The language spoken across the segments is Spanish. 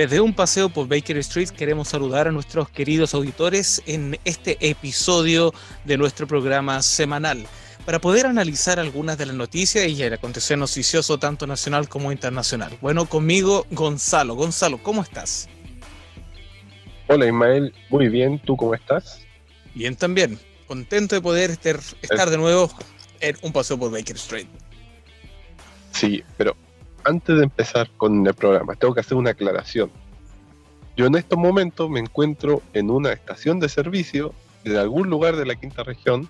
Desde un paseo por Baker Street queremos saludar a nuestros queridos auditores en este episodio de nuestro programa semanal para poder analizar algunas de las noticias y el acontecer noticioso tanto nacional como internacional. Bueno, conmigo Gonzalo. Gonzalo, ¿cómo estás? Hola Ismael, muy bien, ¿tú cómo estás? Bien también, contento de poder estar, estar de nuevo en un paseo por Baker Street. Sí, pero antes de empezar con el programa, tengo que hacer una aclaración. Yo en estos momentos me encuentro en una estación de servicio de algún lugar de la quinta región,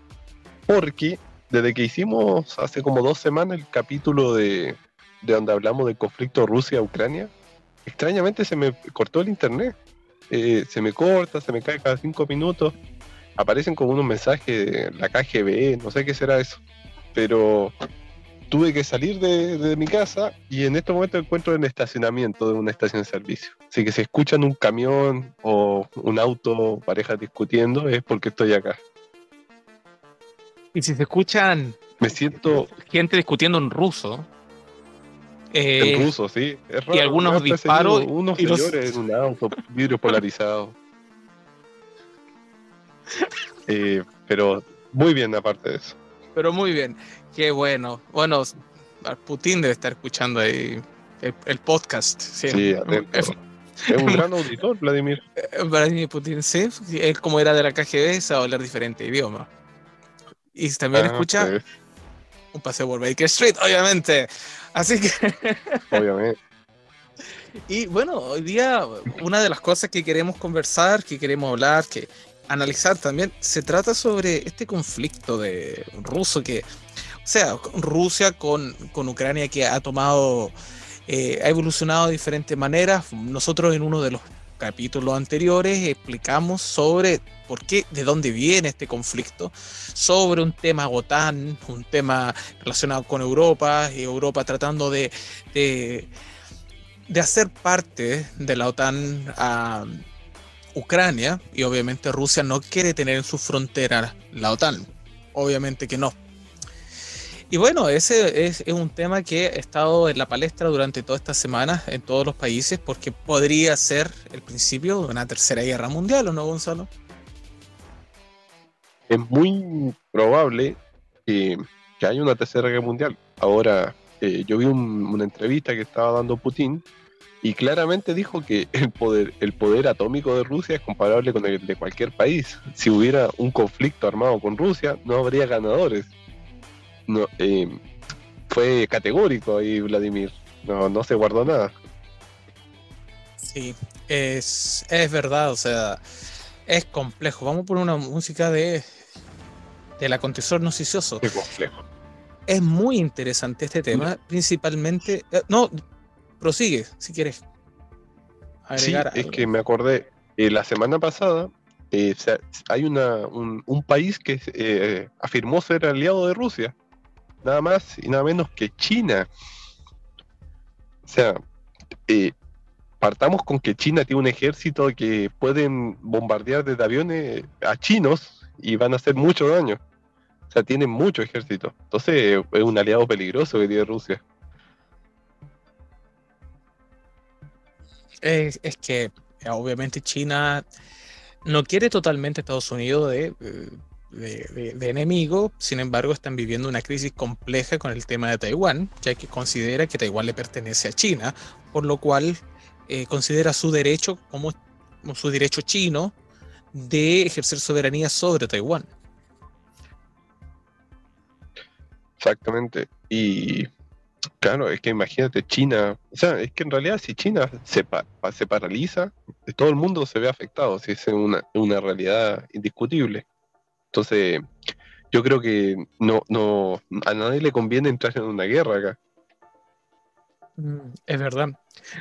porque desde que hicimos hace como dos semanas el capítulo de, donde hablamos del conflicto Rusia-Ucrania, extrañamente se me cortó el internet. Eh, se me corta, se me cae cada cinco minutos. Aparecen como unos mensajes de la KGB, no sé qué será eso. Pero tuve que salir de, mi casa y en este momento encuentro en estacionamiento de una estación de servicio. Así que si escuchan un camión o un auto, parejas discutiendo, es porque estoy acá. Y si se escuchan... Me siento... Gente discutiendo en ruso. en eh, ruso, sí. Es raro, y algunos disparos. Unos señores en un auto, vidrio polarizado. Eh, pero muy bien aparte de eso. Pero muy bien. Qué bueno. Bueno, Putin debe estar escuchando ahí el, podcast. Sí, es, un gran auditor, Vladimir. Vladimir Putin, sí. Él, como era de la KGB, sabe hablar diferente idioma. Y también ah, escucha un paseo por Baker Street, obviamente. Así que. obviamente. Y bueno, hoy día una de las cosas que queremos conversar, que queremos hablar, que analizar también, se trata sobre este conflicto de ruso que o sea, Rusia con, Ucrania que ha tomado, eh, ha evolucionado de diferentes maneras. Nosotros en uno de los capítulos anteriores explicamos sobre por qué, de dónde viene este conflicto, sobre un tema OTAN, un tema relacionado con Europa, y Europa tratando de, de, de hacer parte de la OTAN a Ucrania, y obviamente Rusia no quiere tener en su frontera la OTAN, obviamente que no. Y bueno, ese es, un tema que ha estado en la palestra durante todas estas semanas en todos los países porque podría ser el principio de una tercera guerra mundial, ¿o no, Gonzalo? Es muy probable que, haya una tercera guerra mundial. Ahora, eh, yo vi una entrevista que estaba dando Putin y claramente dijo que el poder, el poder atómico de Rusia es comparable con el de cualquier país. Si hubiera un conflicto armado con Rusia, no habría ganadores no, eh, fue categórico ahí Vladimir, no, no se guardó nada. Sí, es, es verdad, o sea, es complejo. Vamos por una música de del acontecedor noticioso. Es complejo. Es muy interesante este tema, principalmente. Eh, no, prosigue si quieres. sí, es que me acordé, eh, la semana pasada hay una, un, país que afirmó ser aliado de Rusia nada más y nada menos que China. O sea, eh, partamos con que China tiene un ejército que pueden bombardear desde aviones a chinos y van a hacer mucho daño. O sea, tienen mucho ejército. Entonces es un aliado peligroso que tiene Rusia. Es, que obviamente China no quiere totalmente Estados Unidos de, eh, de, enemigo, sin embargo están viviendo una crisis compleja con el tema de Taiwán, ya que considera que Taiwán le pertenece a China, por lo cual eh, considera su derecho como, su derecho chino de ejercer soberanía sobre Taiwán. Exactamente. Y claro, es que imagínate, China, o sea, es que en realidad si China se, se paraliza, todo el mundo se ve afectado, si es una, una realidad indiscutible. Entonces, yo creo que no, no, a nadie le conviene entrar en una guerra acá. Mm, es verdad.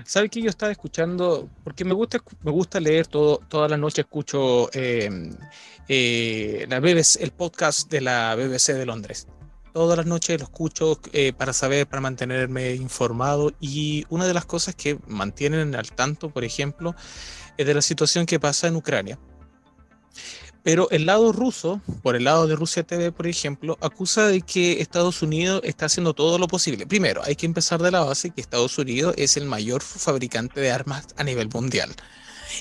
¿Sabes que yo estaba escuchando? Porque me gusta, me gusta leer todo, toda la noche escucho em, eh, la BBC, el podcast de la BBC de Londres. Todas las noches lo escucho eh, para saber, para mantenerme informado. Y una de las cosas que mantienen al tanto, por ejemplo, es de la situación que pasa en Ucrania. Pero el lado ruso, por el lado de Rusia TV, por ejemplo, acusa de que Estados Unidos está haciendo todo lo posible. Primero, hay que empezar de la base que Estados Unidos es el mayor fabricante de armas a nivel mundial.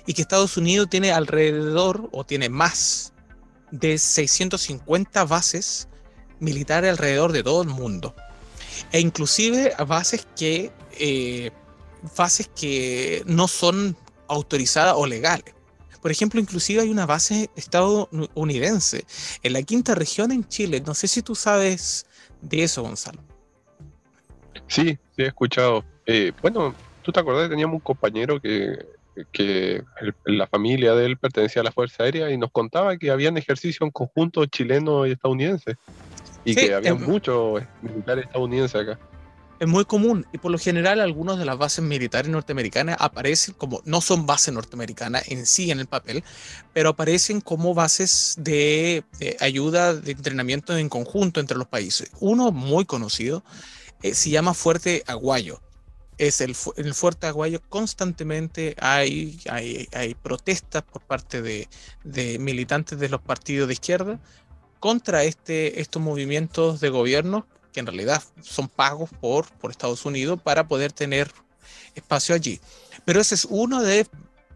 Y que Estados Unidos tiene alrededor, o tiene más, de 650 bases militares alrededor de todo el mundo. E inclusive bases que, eh, bases que no son autorizadas o legales. Por ejemplo, inclusive hay una base estadounidense en la quinta región en Chile. No sé si tú sabes de eso, Gonzalo. Sí, sí he escuchado. Eh, bueno, tú te acordás, teníamos un compañero que, que la familia de él pertenecía a la Fuerza Aérea y nos contaba que habían ejercicio en conjunto chileno y estadounidense. Y que había muchos militares estadounidenses acá es muy común y por lo general algunas de las bases militares norteamericanas aparecen como, no son bases norteamericanas en sí en el papel, pero aparecen como bases de, ayuda, de entrenamiento en conjunto entre los países. Uno muy conocido eh, se llama Fuerte Aguayo. Es el, el Fuerte Aguayo constantemente hay, hay, hay protestas por parte de, de militantes de los partidos de izquierda contra este, estos movimientos de gobierno que en realidad son pagos por, por Estados Unidos para poder tener espacio allí. Pero ese es uno de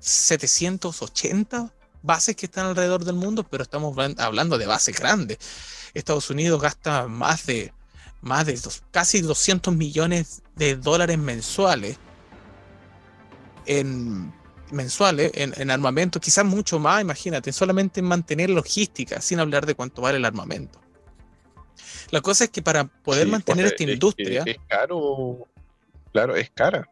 780 bases que están alrededor del mundo, pero estamos hablando de bases grandes. Estados Unidos gasta más de, más de casi 200 millones de dólares mensuales en mensuales en, en, armamento, quizás mucho más, imagínate, solamente en mantener logística, sin hablar de cuánto vale el armamento. La cosa es que para poder mantener esta industria. Es, caro. Claro, es cara.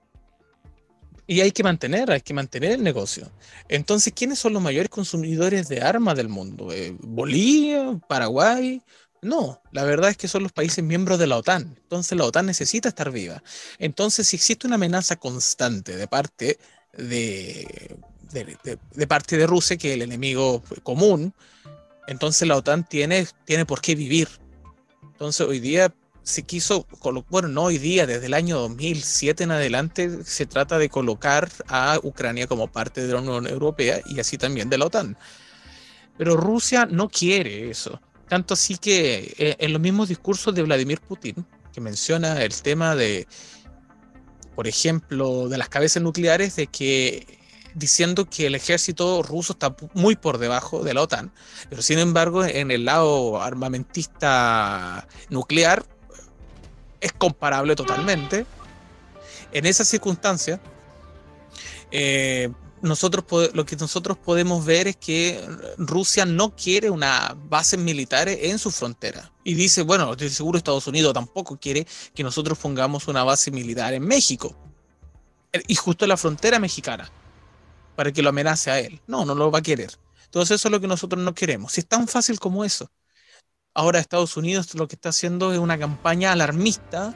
Y hay que mantener, hay que mantener el negocio. Entonces, ¿quiénes son los mayores consumidores de armas del mundo? Eh, ¿Bolivia? ¿Paraguay? No, la verdad es que son los países miembros de la OTAN. Entonces la OTAN necesita estar viva. Entonces, si existe una amenaza constante de parte de, parte de Rusia, que el enemigo común, entonces la OTAN tiene, tiene por qué vivir. Entonces hoy día se quiso, bueno, no hoy día, desde el año 2007 en adelante se trata de colocar a Ucrania como parte de la Unión Europea y así también de la OTAN. Pero Rusia no quiere eso. Tanto así que eh, en los mismos discursos de Vladimir Putin, que menciona el tema de, por ejemplo, de las cabezas nucleares, de que diciendo que el ejército ruso está muy por debajo de la OTAN, pero sin embargo en el lado armamentista nuclear es comparable totalmente. En esa circunstancia, eh, nosotros lo que nosotros podemos ver es que Rusia no quiere una base militar en su frontera. Y dice, bueno, de seguro Estados Unidos tampoco quiere que nosotros pongamos una base militar en México. Y justo en la frontera mexicana para que lo amenace a él. No, no lo va a querer. Entonces eso es lo que nosotros no queremos. Si es tan fácil como eso. Ahora Estados Unidos lo que está haciendo es una campaña alarmista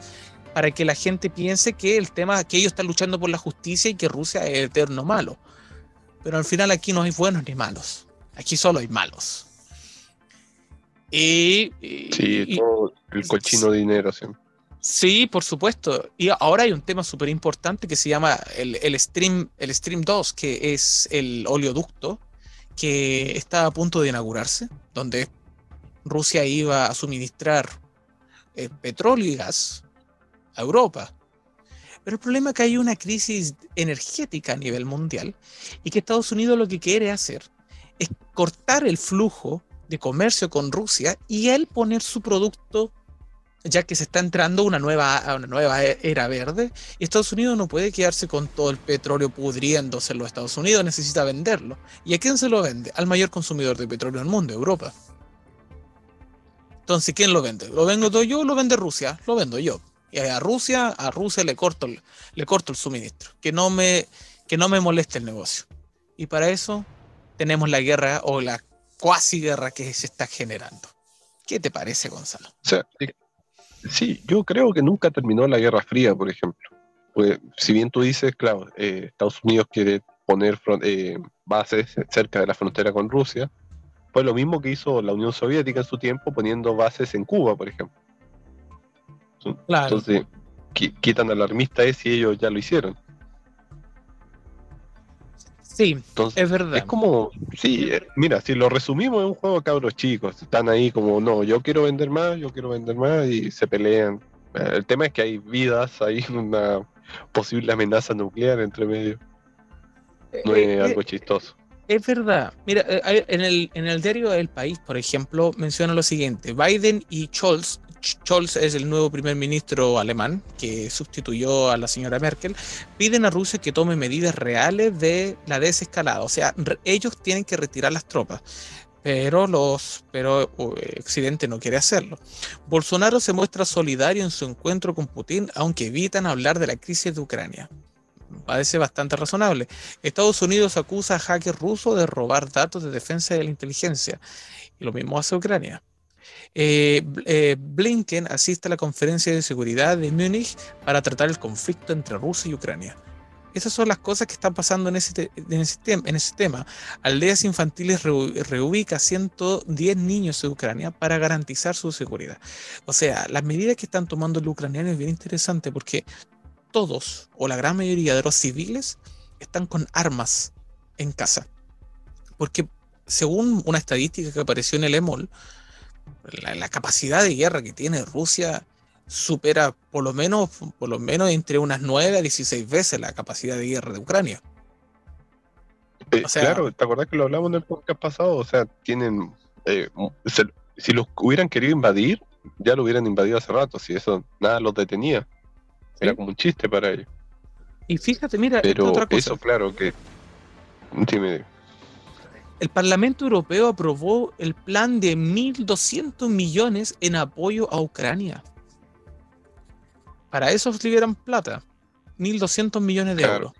para que la gente piense que el tema, que ellos están luchando por la justicia y que Rusia es eterno malo. Pero al final aquí no hay buenos ni malos. Aquí solo hay malos. Y, sí, todo el cochino dinero siempre. Sí, por supuesto. Y ahora hay un tema súper importante que se llama el, Stream, el Stream 2, que es el oleoducto que está a punto de inaugurarse, donde Rusia iba a suministrar eh, petróleo y gas a Europa. Pero el problema es que hay una crisis energética a nivel mundial y que Estados Unidos lo que quiere hacer es cortar el flujo de comercio con Rusia y él poner su producto ya que se está entrando una nueva, una nueva e, era verde, y Estados Unidos no puede quedarse con todo el petróleo pudriéndose en los Estados Unidos, necesita venderlo. ¿Y a quién se lo vende? Al mayor consumidor de petróleo del mundo, Europa. Entonces, ¿quién lo vende? ¿Lo vendo yo o lo vende Rusia? Lo vendo yo. A Rusia, a Rusia le corto, le corto el suministro, que no, me, que no me moleste el negocio. Y para eso tenemos la guerra o la cuasi guerra que se está generando. ¿Qué te parece, Gonzalo? Sí, yo creo que nunca terminó la Guerra Fría, por ejemplo. Pues, si bien tú dices, claro, eh, Estados Unidos quiere poner eh, bases cerca de la frontera con Rusia, fue lo mismo que hizo la Unión Soviética en su tiempo poniendo bases en Cuba, por ejemplo. Entonces, quitan al armista ese y ellos ya lo hicieron. Sí, es verdad. Es como, sí, eh, mira, si lo resumimos es un juego de cabros chicos, están ahí como, no, yo quiero vender más, yo quiero vender más y se pelean. Eh, el tema es que hay vidas, hay una posible amenaza nuclear entre medio. No es algo chistoso. Es verdad. Mira, en el, en el diario El País, por ejemplo, menciona lo siguiente. Biden y Scholz Scholz es el nuevo primer ministro alemán que sustituyó a la señora Merkel, piden a Rusia que tome medidas reales de la desescalada. O sea, ellos tienen que retirar las tropas. Pero, los, pero Occidente no quiere hacerlo. Bolsonaro se muestra solidario en su encuentro con Putin, aunque evitan hablar de la crisis de Ucrania parece bastante razonable. Estados Unidos acusa a hackers rusos de robar datos de defensa de la inteligencia. Y lo mismo hace Ucrania. Eh, eh, Blinken asiste a la conferencia de seguridad de Múnich para tratar el conflicto entre Rusia y Ucrania. Esas son las cosas que están pasando en ese, en ese, tema. Aldeas infantiles reubica 110 niños de Ucrania para garantizar su seguridad. O sea, las medidas que están tomando los ucranianos es bien interesante porque todos o la gran mayoría de los civiles están con armas en casa. Porque según una estadística que apareció en el EMOL, la, capacidad de guerra que tiene Rusia supera por lo menos, por lo menos entre unas 9 a 16 veces la capacidad de guerra de Ucrania. Eh, claro, ¿te acuerdas que lo hablamos en el podcast pasado? O sea, tienen. Eh, si los hubieran querido invadir, ya lo hubieran invadido hace rato, si eso nada los detenía. Era como un chiste para ellos. Y fíjate, mira, pero otra cosa. eso, claro, que. Dime, el Parlamento Europeo aprobó el plan de 1.200 millones en apoyo a Ucrania. Para eso liberan plata. 1.200 millones de euros.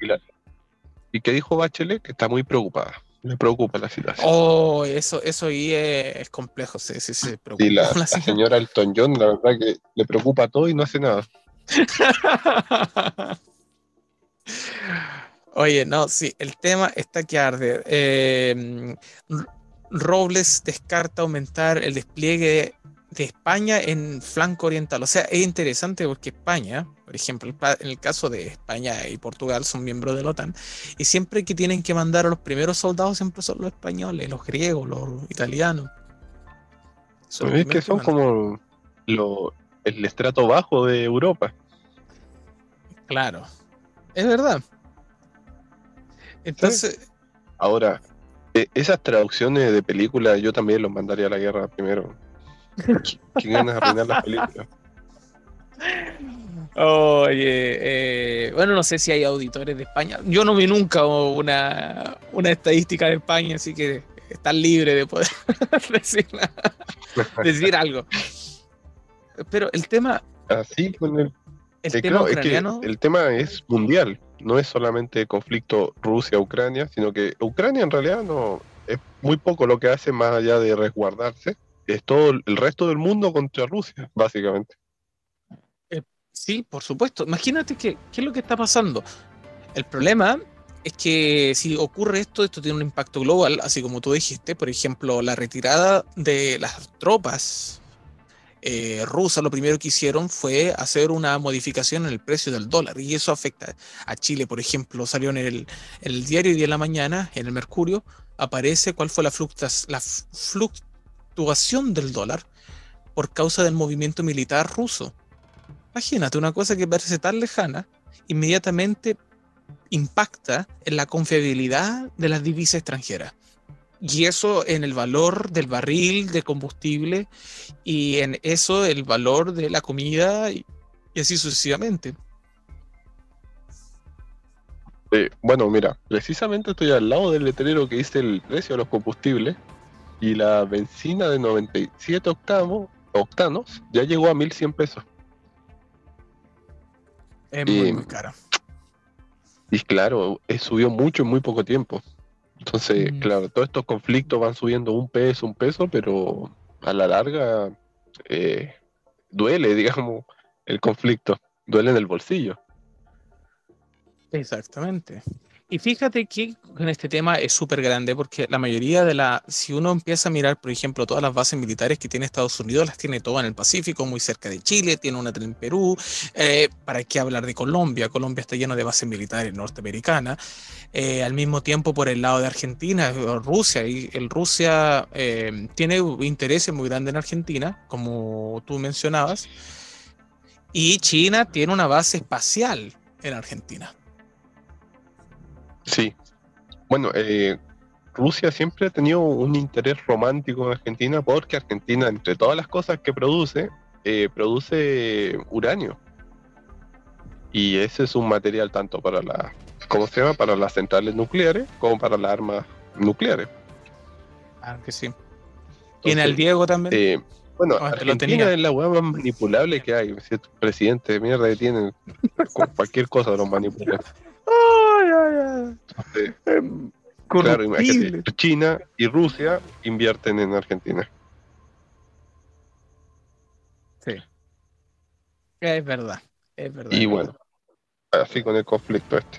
Y, qué dijo Bachelet? Que está muy preocupada. Le preocupa la situación. Oh, eso, eso ahí es, complejo. Sí, sí, sí. y la, la señora Elton John, la verdad que le preocupa todo y no hace nada. Oye, no, sí, el tema está que arde. Eh, Robles descarta aumentar el despliegue de España en flanco oriental. O sea, es interesante porque España, por ejemplo, en el caso de España y Portugal son miembros de la OTAN, y siempre que tienen que mandar a los primeros soldados siempre son los españoles, los griegos, los italianos. es que son como el estrato bajo de Europa. Claro, es verdad. Entonces. Ahora, e, esas traducciones de películas yo también los mandaría a la guerra primero. ¿Quién ganas arruinar las películas? Oye, eh, bueno, no sé si hay auditores de España. Yo no vi nunca una, una estadística de España, así que están libre de poder decir, decir algo. Pero el tema. Así con el. El, tema ucraniano, el tema es mundial no es solamente conflicto Rusia-Ucrania, sino que Ucrania en realidad no es muy poco lo que hace más allá de resguardarse. Es todo el resto del mundo contra Rusia, básicamente. Eh, sí, por supuesto. Imagínate que, qué es lo que está pasando. El problema es que si ocurre esto, esto tiene un impacto global, así como tú dijiste, por ejemplo, la retirada de las tropas eh, rusa lo primero que hicieron fue hacer una modificación en el precio del dólar y eso afecta a Chile, por ejemplo, salió en el, diario de la mañana, en el Mercurio, aparece cuál fue la, la fluctuación del dólar por causa del movimiento militar ruso. Imagínate, una cosa que parece tan lejana, inmediatamente impacta en la confiabilidad de las divisas extranjeras. Y eso en el valor del barril de combustible y en eso el valor de la comida y, así sucesivamente. Eh, bueno, mira, precisamente estoy al lado del letrero que dice el precio de los combustibles y la benzina de 97 octavos, octanos ya llegó a 1100 pesos. Es muy, muy cara. Y claro, subió mucho en muy poco tiempo. Entonces, mm. claro, todos estos conflictos van subiendo un peso, un peso, pero a la larga eh, duele, digamos, el conflicto, duele en el bolsillo. Exactamente. Y fíjate que en este tema es súper grande porque la mayoría de la, si uno empieza a mirar, por ejemplo, todas las bases militares que tiene Estados Unidos, las tiene todas en el Pacífico, muy cerca de Chile, tiene una en Perú, eh, ¿para qué hablar de Colombia? Colombia está lleno de bases militares norteamericanas. Eh, al mismo tiempo, por el lado de Argentina, Rusia, y el Rusia eh, tiene intereses muy grandes en Argentina, como tú mencionabas, y China tiene una base espacial en Argentina. Sí. Bueno, eh, Rusia siempre ha tenido un interés romántico en Argentina porque Argentina, entre todas las cosas que produce, eh, produce uranio. Y ese es un material tanto para la, ¿cómo se llama? Para las centrales nucleares como para las armas nucleares. Ah, que sí. ¿Tiene el Diego también? Eh, bueno, Argentina es la hueá más manipulable que hay. Si presidente de mierda que tienen con cualquier cosa de los manipulan. Em, claro, China y Rusia invierten en Argentina. Sí. Es verdad, es verdad. Y bueno, así con el conflicto este.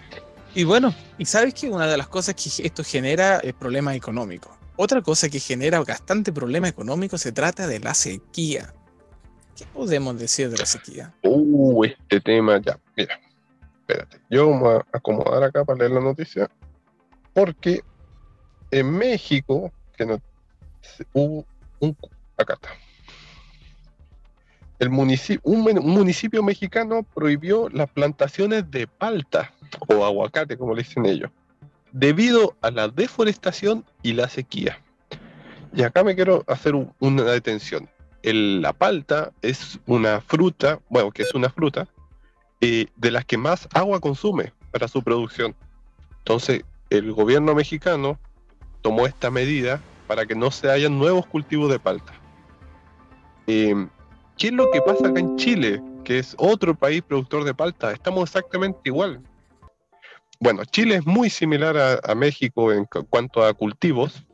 Y bueno, y sabes que una de las cosas que esto genera es problemas económicos. Otra cosa que genera bastante problema económico se trata de la sequía. ¿Qué podemos decir de la sequía? Uh, este tema ya, mira. Espérate, yo me voy a acomodar acá para leer la noticia. Porque en México, que no, hubo un, acá está. El municipio, un, municipio mexicano prohibió las plantaciones de palta o aguacate, como le dicen ellos, debido a la deforestación y la sequía. Y acá me quiero hacer una detención. la palta es una fruta, bueno, que es una fruta de las que más agua consume para su producción. Entonces, el gobierno mexicano tomó esta medida para que no se hayan nuevos cultivos de palta. ¿Qué es lo que pasa acá en Chile, que es otro país productor de palta? Estamos exactamente igual. Bueno, Chile es muy similar a, México en cuanto a cultivos,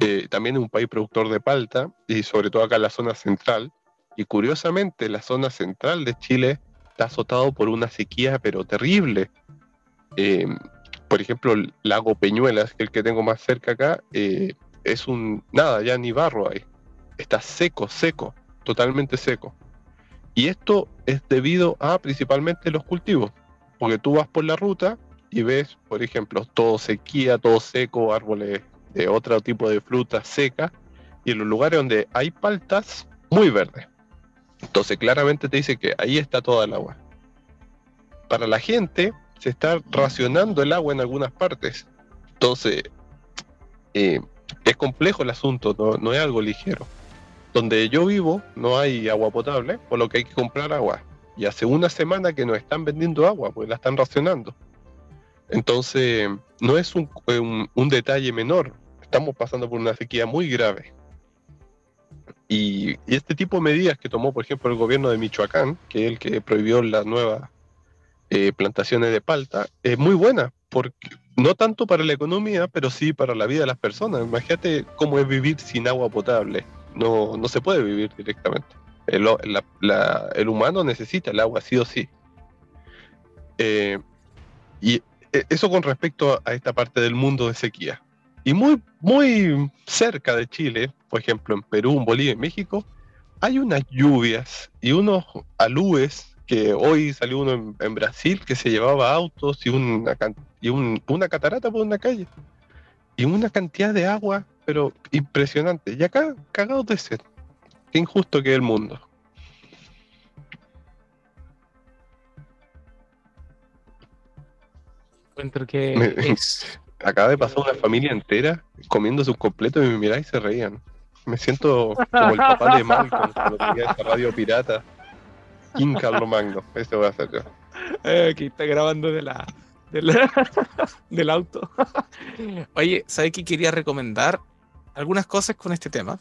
eh, también es un país productor de palta, y sobre todo acá en la zona central. Y curiosamente, la zona central de Chile está azotado por una sequía, pero terrible. Eh, por ejemplo, el lago Peñuelas, que es el que tengo más cerca acá, eh, es un nada, ya ni barro hay. Está seco, seco, totalmente seco. Y esto es debido a principalmente los cultivos, porque tú vas por la ruta y ves, por ejemplo, todo sequía, todo seco, árboles de otro tipo de fruta seca, y en los lugares donde hay paltas, muy verde. Entonces claramente te dice que ahí está toda el agua. Para la gente se está racionando el agua en algunas partes. Entonces eh, es complejo el asunto, no, es algo ligero. Donde yo vivo no hay agua potable, por lo que hay que comprar agua. Y hace una semana que nos están vendiendo agua, pues la están racionando. Entonces, no es un, un detalle menor. Estamos pasando por una sequía muy grave. Y, este tipo de medidas que tomó, por ejemplo, el gobierno de Michoacán, que es el que prohibió las nuevas eh, plantaciones de palta, es muy buena, porque no tanto para la economía, pero sí para la vida de las personas. Imagínate cómo es vivir sin agua potable. No, no se puede vivir directamente. El, humano necesita el agua sí o sí. Eh, y e, eso con respecto a esta parte del mundo de sequía. Y muy, muy cerca de Chile, por ejemplo en Perú, en Bolivia y México, hay unas lluvias y unos alúes que hoy salió uno en, Brasil que se llevaba autos y, una, y una catarata por una calle. Y una cantidad de agua, pero impresionante. Y acá, cagados de sed. Qué injusto que es el mundo. Encuentro que es, acaba de pasar una familia entera comiendo su completo y me miraba y se reían. Me siento como el papá de Malcolm cuando tenía esa radio pirata. King Carlos Magno, ese voy a hacer yo. Eh, aquí está grabando de la, del auto. Oye, ¿sabes qué quería recomendar? Algunas cosas con este tema.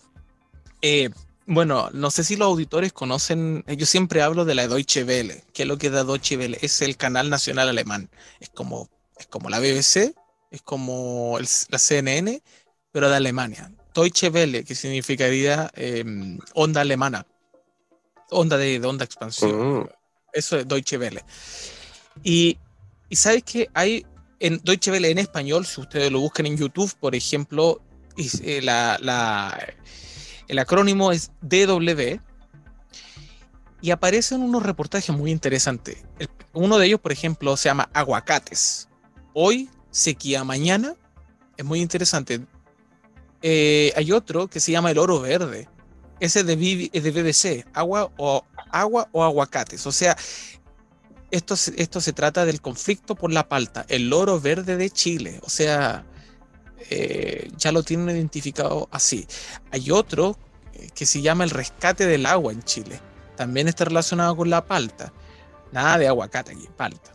Eh, bueno, no sé si los auditores conocen, yo siempre hablo de la Deutsche Welle. ¿Qué es lo que da Deutsche Welle? Es el canal nacional alemán. Es como, es como la BBC, es como la CNN, pero de Alemania. Deutsche Welle, que significaría em, onda alemana, onda de, onda expansión. Mm. Eso es Deutsche Welle. Y, y sabes que hay en Deutsche Welle en español, si ustedes lo buscan en YouTube, por ejemplo, eh, el acrónimo es DW y aparecen unos reportajes muy interesantes. uno de ellos, por ejemplo, se llama Aguacates. Hoy, sequía mañana. Es muy interesante. Eh, hay otro que se llama El Oro Verde. Ese de, de BBC, agua o, agua o aguacates. O sea, esto, esto se trata del conflicto por la palta, el oro verde de Chile. O sea, eh, ya lo tienen identificado así. Hay otro eh, que se llama el rescate del agua en Chile. También está relacionado con la palta. Nada de aguacate aquí, palta.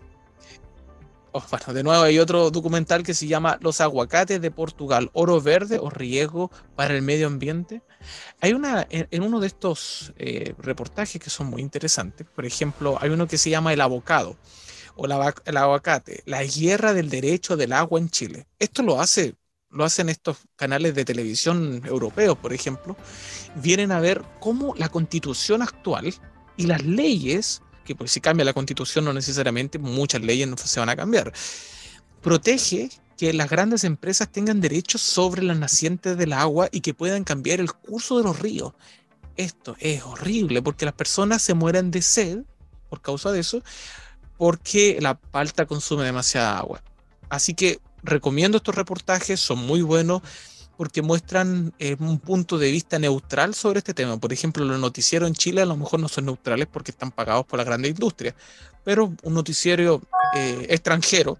Oh, bueno, de nuevo hay otro documental que se llama Los aguacates de Portugal, oro verde o riesgo para el medio ambiente. Hay una, en, uno de estos eh, reportajes que son muy interesantes, por ejemplo, hay uno que se llama El abocado o el aguacate, la guerra del derecho del agua en Chile. Esto lo hace lo hacen estos canales de televisión europeos, por ejemplo, vienen a ver cómo la constitución actual y las leyes, que pues si cambia la constitución no necesariamente muchas leyes se van a cambiar, protege que las grandes empresas tengan derechos sobre las nacientes del agua y que puedan cambiar el curso de los ríos. Esto es horrible porque las personas se mueren de sed por causa de eso, porque la palta consume demasiada agua. Así que recomiendo estos reportajes, son muy buenos porque muestran eh, un punto de vista neutral sobre este tema. Por ejemplo, los noticieros en Chile a lo mejor no son neutrales porque están pagados por la grande industria, pero un noticiero eh, extranjero,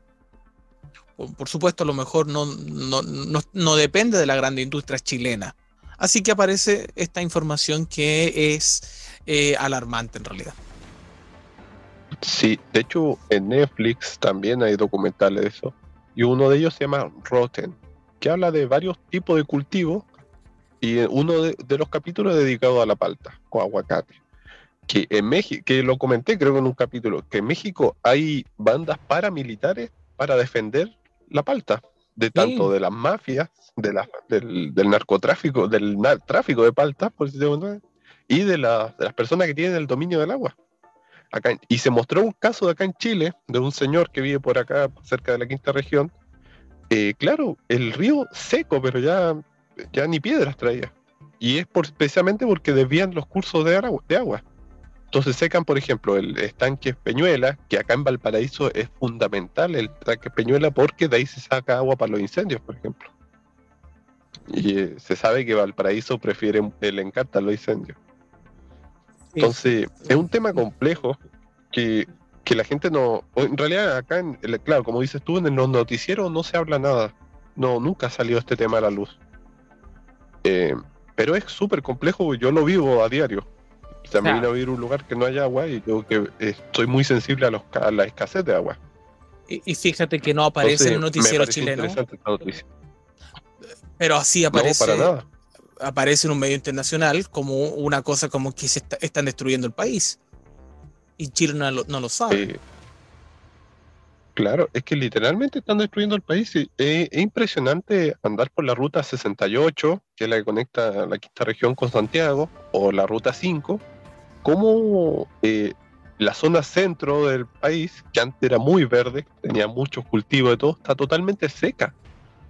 por supuesto, a lo mejor no, no, depende de la grande industria chilena. Así que aparece esta información que es eh, alarmante en realidad. Sí, de hecho en Netflix también hay documentales de eso y uno de ellos se llama Rotten, que habla de varios tipos de cultivos y uno de, los capítulos es dedicado a la palta o aguacate. Que en México, que lo comenté creo en un capítulo, que en México hay bandas paramilitares para defender la palta, de tanto de las mafias, de la, del, narcotráfico, del tráfico de palta, por si y de, de las personas que tienen el dominio del agua y se mostró un caso de acá en Chile, de un señor que vive por acá, cerca de la quinta región. Eh, claro, el río seco, pero ya, ya ni piedras traía. Y es por, precisamente porque desvían los cursos de agua, de agua. Entonces secan, por ejemplo, el estanque Peñuela, que acá en Valparaíso es fundamental el estanque Peñuela porque de ahí se saca agua para los incendios, por ejemplo. Y eh, se sabe que Valparaíso prefiere, le encanta los incendios. Entonces, es un tema complejo que, la gente no. En realidad, acá, en, claro, como dices tú, en los noticieros no se habla nada. No, nunca ha salido este tema a la luz. Eh, pero es súper complejo, yo lo vivo a diario. También a vivir un lugar que no haya agua y yo que estoy muy sensible a, los, a la escasez de agua. Y, fíjate que no aparece en el noticiero chileno. Pero así aparece. No, para nada aparece en un medio internacional como una cosa como que se están destruyendo el país. Y Chile no lo, sabe. claro, es que literalmente están destruyendo el país. Es, impresionante andar por la ruta 68, que es la que conecta la quinta región con Santiago, o la ruta 5, como eh, la zona centro del país, que antes era muy verde, tenía muchos cultivos de todo, está totalmente seca.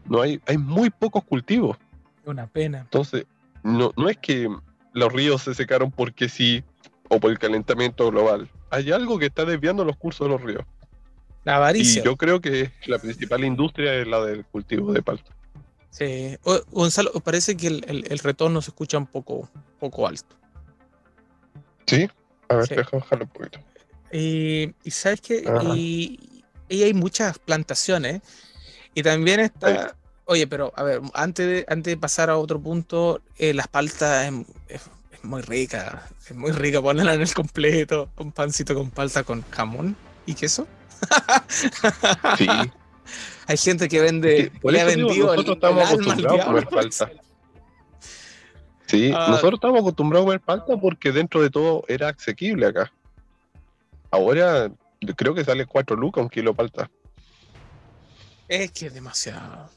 No hay, hay muy pocos cultivos. Una pena. Entonces, no, no es que los ríos se secaron porque sí o por el calentamiento global. Hay algo que está desviando los cursos de los ríos. La avaricia. Y yo creo que la principal industria es la del cultivo de palta. Sí. Gonzalo, parece que el, retorno se escucha un poco, poco alto. Sí, a ver, déjame bajarlo un poquito. Y, sabes que y, hay muchas plantaciones y también está, Oye, pero a ver, antes de, antes de pasar a otro punto, eh, la palta es, muy rica. Es muy rica ponerla en el completo. Un pancito con palta con jamón y queso. Sí. Hay gente que vende, le ha vendido nosotros estamos acostumbrados a comer palta. Sí, ah. nosotros estamos acostumbrados a comer palta porque dentro de todo era asequible acá. Ahora creo que sale 4 lucas un kilo de palta. Es que es demasiado.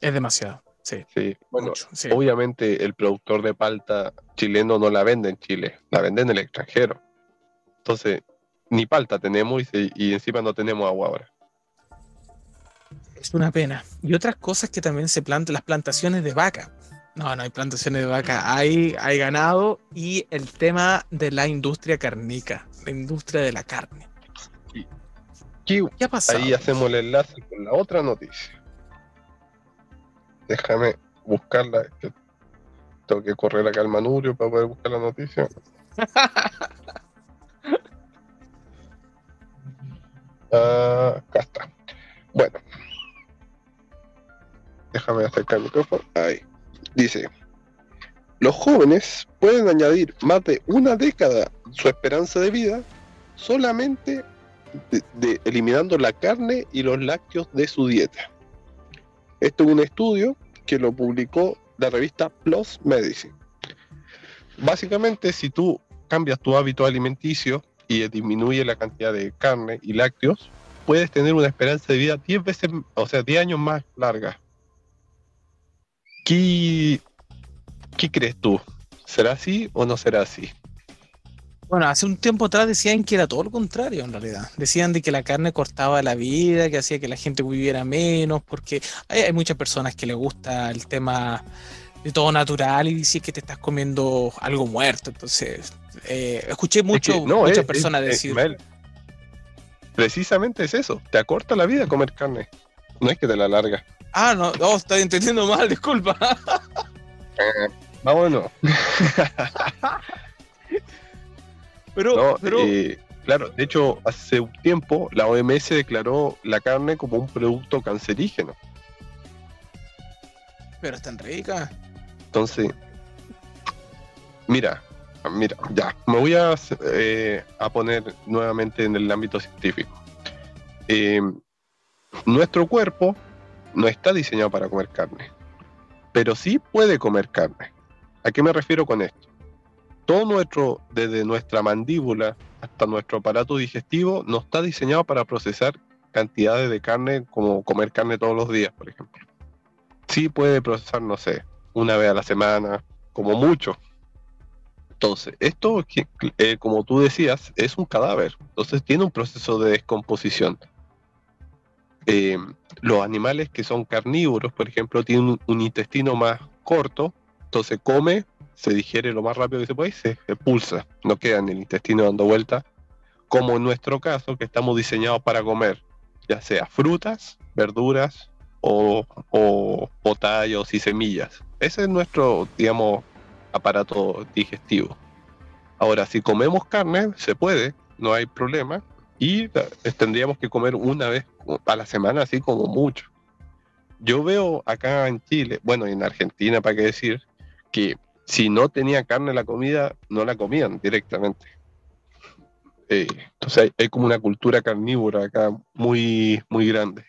Es demasiado, sí. Sí, bueno, obviamente el productor de palta chileno no la vende en Chile, la vende en el extranjero. Entonces, ni palta tenemos y, encima no tenemos agua ahora. Es una pena. Y otras cosas que también se plantan, las plantaciones de vaca. No, no hay plantaciones de vaca, hay, hay ganado y el tema de la industria carnica, la industria de la carne. ¿Qué, ha pasado? Ahí hacemos el enlace con la otra noticia. Déjame buscarla. tengo que correr acá al manurio para poder buscar la noticia. Ah, acá está. Bueno. Déjame acercar el micrófono. Ahí. Dice, los jóvenes pueden añadir más de una década su esperanza de vida solamente de, eliminando la carne y los lácteos de su dieta. Esto es un estudio que lo publicó la revista Plus Medicine. Básicamente, si tú cambias tu hábito alimenticio y disminuye la cantidad de carne y lácteos, puedes tener una esperanza de vida 10 veces, o sea, 10 años más larga. ¿Qué, ¿Qué crees tú? ¿Será así o no será así? Bueno, hace un tiempo atrás decían que era todo lo contrario en realidad. Decían de que la carne cortaba la vida, que hacía que la gente viviera menos, porque hay, muchas personas que les gusta el tema de todo natural y decir que te estás comiendo algo muerto. Entonces, eh, escuché mucho, muchas personas decir... precisamente es eso, te acorta la vida comer carne, no es que te la larga. Ah, no, no, estoy entendiendo mal, disculpa. Eh, vámonos. pero, pero... Eh, claro, de hecho, hace un tiempo la OMS declaró la carne como un producto cancerígeno. Pero es tan rica. Entonces, mira, mira, ya, me voy a, eh, a poner nuevamente en el ámbito científico. nuestro cuerpo no está diseñado para comer carne, pero sí puede comer carne. ¿A qué me refiero con esto? Todo nuestro, desde nuestra mandíbula hasta nuestro aparato digestivo, no está diseñado para procesar cantidades de carne como comer carne todos los días, por ejemplo. Sí puede procesar, no sé, una vez a la semana, como mucho. Entonces, esto, eh, como tú decías, es un cadáver. Entonces tiene un proceso de descomposición. Eh, los animales que son carnívoros, por ejemplo, tienen un, intestino más corto, entonces come, se digiere lo más rápido que se puede y se expulsa, no queda en el intestino dando vuelta, como en nuestro caso, que estamos diseñados para comer, ya sea frutas, verduras o, o, tallos y semillas. Ese es nuestro, digamos, aparato digestivo. Ahora, si comemos carne, se puede, no hay problema, y tendríamos que comer una vez a la semana, así como mucho. Yo veo acá en Chile, bueno, en Argentina, para qué decir, que si no tenía carne la comida, no la comían directamente. Eh, entonces hay, como una cultura carnívora acá muy, muy grande.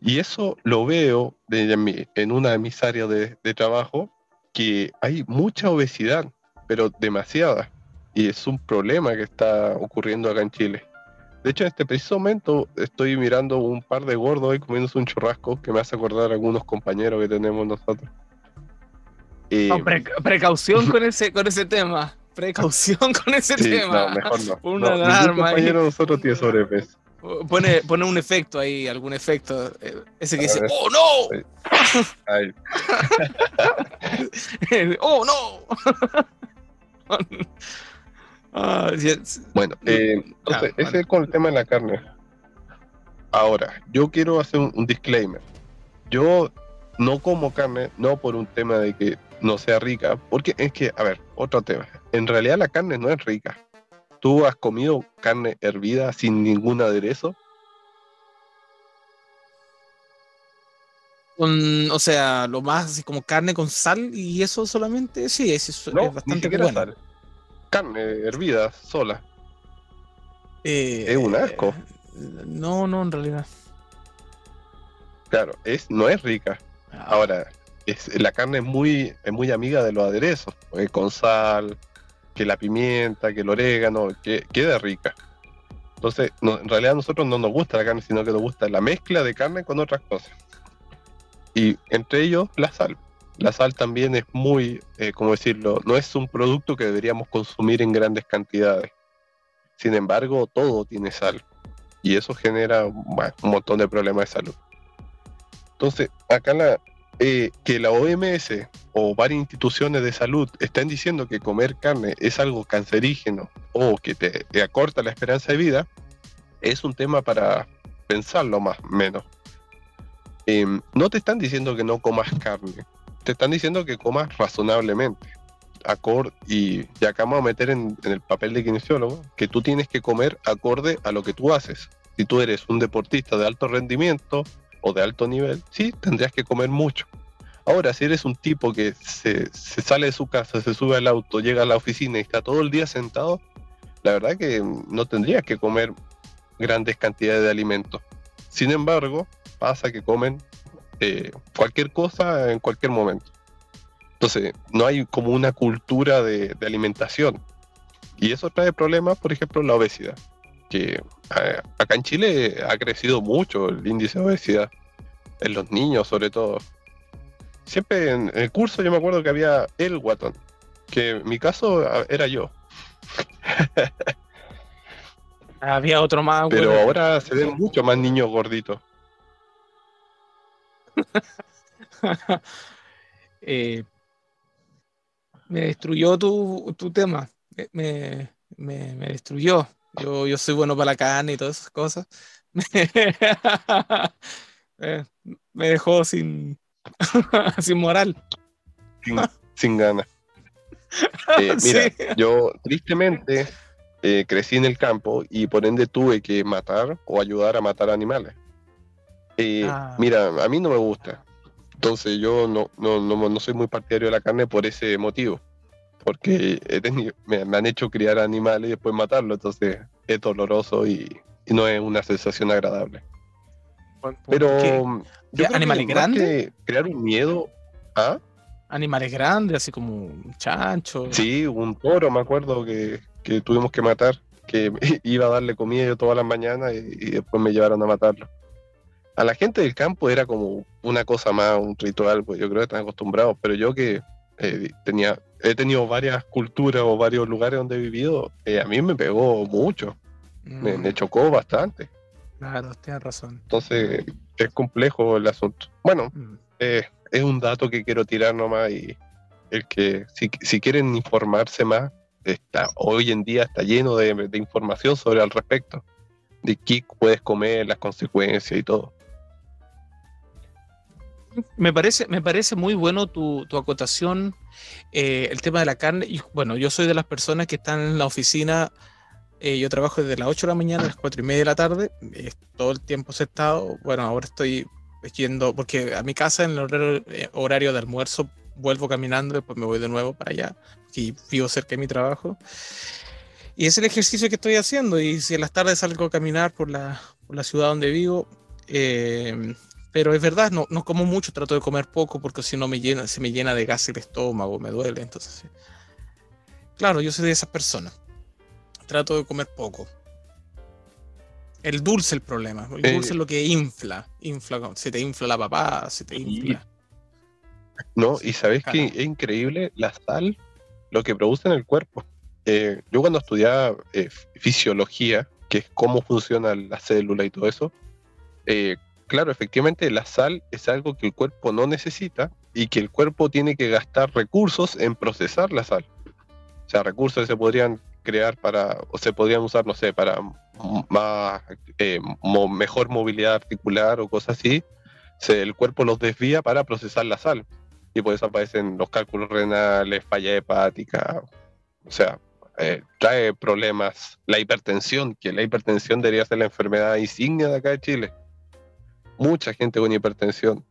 Y eso lo veo en, en una de mis áreas de, de trabajo, que hay mucha obesidad, pero demasiada y es un problema que está ocurriendo acá en Chile. De hecho, en este preciso momento estoy mirando un par de gordos ahí comiéndose un churrasco que me hace acordar a algunos compañeros que tenemos nosotros. Precaución con ese, con ese tema. Precaución con ese tema. No, mejor no. Una no, compañero de nosotros tiene sobrepeso. Pone, pone un efecto ahí, algún efecto. Eh, ese que dice, ¡Oh no! ¡Oh no! Ah, bueno, eh, entonces, ese es con el tema de la carne. Ahora, yo quiero hacer un, disclaimer. Yo no como carne, no por un tema de que no sea rica, porque es que, a ver, otro tema. En realidad la carne no es rica. ¿Tú has comido carne hervida sin ningún aderezo? o sea, lo más así como carne con sal y eso solamente, sí, es, es bastante bueno carne hervida sola. Eh, es un asco. no, no, en realidad. Claro, es, no es rica. Ah. Ahora, la carne es muy, es muy amiga de los aderezos, con sal, que la pimienta, que el orégano, que queda rica. Entonces, en realidad a nosotros no nos gusta la carne, sino que nos gusta la mezcla de carne con otras cosas. Y entre ellos la sal la sal también es muy, eh, ¿cómo decirlo? No es un producto que deberíamos consumir en grandes cantidades. Sin embargo, todo tiene sal. y eso genera un montón de problemas de salud. Entonces, acá la, eh, que la OMS o varias instituciones de salud están diciendo que comer carne es algo cancerígeno o que te, acorta la esperanza de vida, es un tema para pensarlo más o menos. Em, no te están diciendo que no comas carne, te están diciendo que comas razonablemente. Acorde, y ya acá vamos a meter en, en, el papel de kinesiólogo, que tú tienes que comer acorde a lo que tú haces. Si tú eres un deportista de alto rendimiento o de alto nivel, sí, tendrías que comer mucho. Ahora, si eres un tipo que se, sale de su casa, se sube al auto, llega a la oficina y está todo el día sentado, la verdad que no tendrías que comer grandes cantidades de alimentos. Sin embargo, pasa que comen eh, cualquier cosa en cualquier momento. Entonces, no hay como una cultura de, alimentación. Y eso trae problemas, por ejemplo, la obesidad. Que acá en Chile ha crecido mucho el índice de obesidad. En los niños, sobre todo. Siempre en el curso yo me acuerdo que había el guatón. Que en mi caso era yo. había otro más. Pero ahora se ven mucho más niños gorditos. Eh, me destruyó tu, tema. Me, destruyó. Yo, yo soy bueno para la carne y todas esas cosas. Eh, me dejó sin, sin moral. Sin, ganas. Eh, mira, yo tristemente crecí en el campo y por ende tuve que matar o ayudar a matar animales. Ah. Mira, a mí no me gusta. Entonces yo no, no, no, soy muy partidario de la carne por ese motivo. Porque me, han hecho criar animales y después matarlos. Entonces es doloroso y, no es una sensación agradable. Pero animales grandes. Crear un miedo. ¿ah? Animales grandes, así como un chancho. Sí, un toro, me acuerdo que, que tuvimos que matar. Que iba a darle comida yo todas las mañanas y después me llevaron a matarlo a la gente del campo era como una cosa más, un ritual, pues yo creo que están acostumbrados, pero yo que eh, tenía, he tenido varias culturas o varios lugares donde he vivido, eh, a mí me pegó mucho, me, mm. chocó bastante. Claro, tienes razón. Entonces, es complejo el asunto. Bueno, mm. eh, es un dato que quiero tirar nomás y el que si, si quieren informarse más, está, hoy en día está lleno de, de información sobre al respecto, de qué puedes comer, las consecuencias y todo. Me parece, me parece muy bueno tu, acotación, eh, el tema de la carne. Y, bueno, yo soy de las personas que están en la oficina, eh, yo trabajo desde las 8 de la mañana a las 4 y media de la tarde, todo el tiempo sentado. Bueno, ahora estoy yendo, porque a mi casa en el horario, eh, horario de almuerzo vuelvo caminando, después me voy de nuevo para allá, y vivo cerca de mi trabajo. Y es el ejercicio que estoy haciendo. Y si en las tardes salgo a caminar por la, por la ciudad donde vivo, eh, pero es verdad, no, no como mucho, trato de comer poco porque si no me llena, se me llena de gas el estómago, me duele. Entonces, claro, yo soy de esas personas. Trato de comer poco. El dulce el problema. El dulce es lo que infla. infla se te infla la papada, se te infla. No, y sabes que es increíble la sal, lo que produce en el cuerpo. Eh, yo cuando estudiaba eh, fisiología, que es cómo funciona la célula y todo eso, eh, claro, efectivamente la sal es algo que el cuerpo no necesita y que el cuerpo tiene que gastar recursos en procesar la sal. O sea, recursos que se podrían crear para, o se podrían usar, no sé, para más, eh, mejor movilidad articular o cosas así, el cuerpo los desvía para procesar la sal. Y por eso aparecen los cálculos renales, falla hepática, o sea, eh, trae problemas. La hipertensión, que la hipertensión debería ser la enfermedad insignia de acá de Chile mucha gente con hipertensión.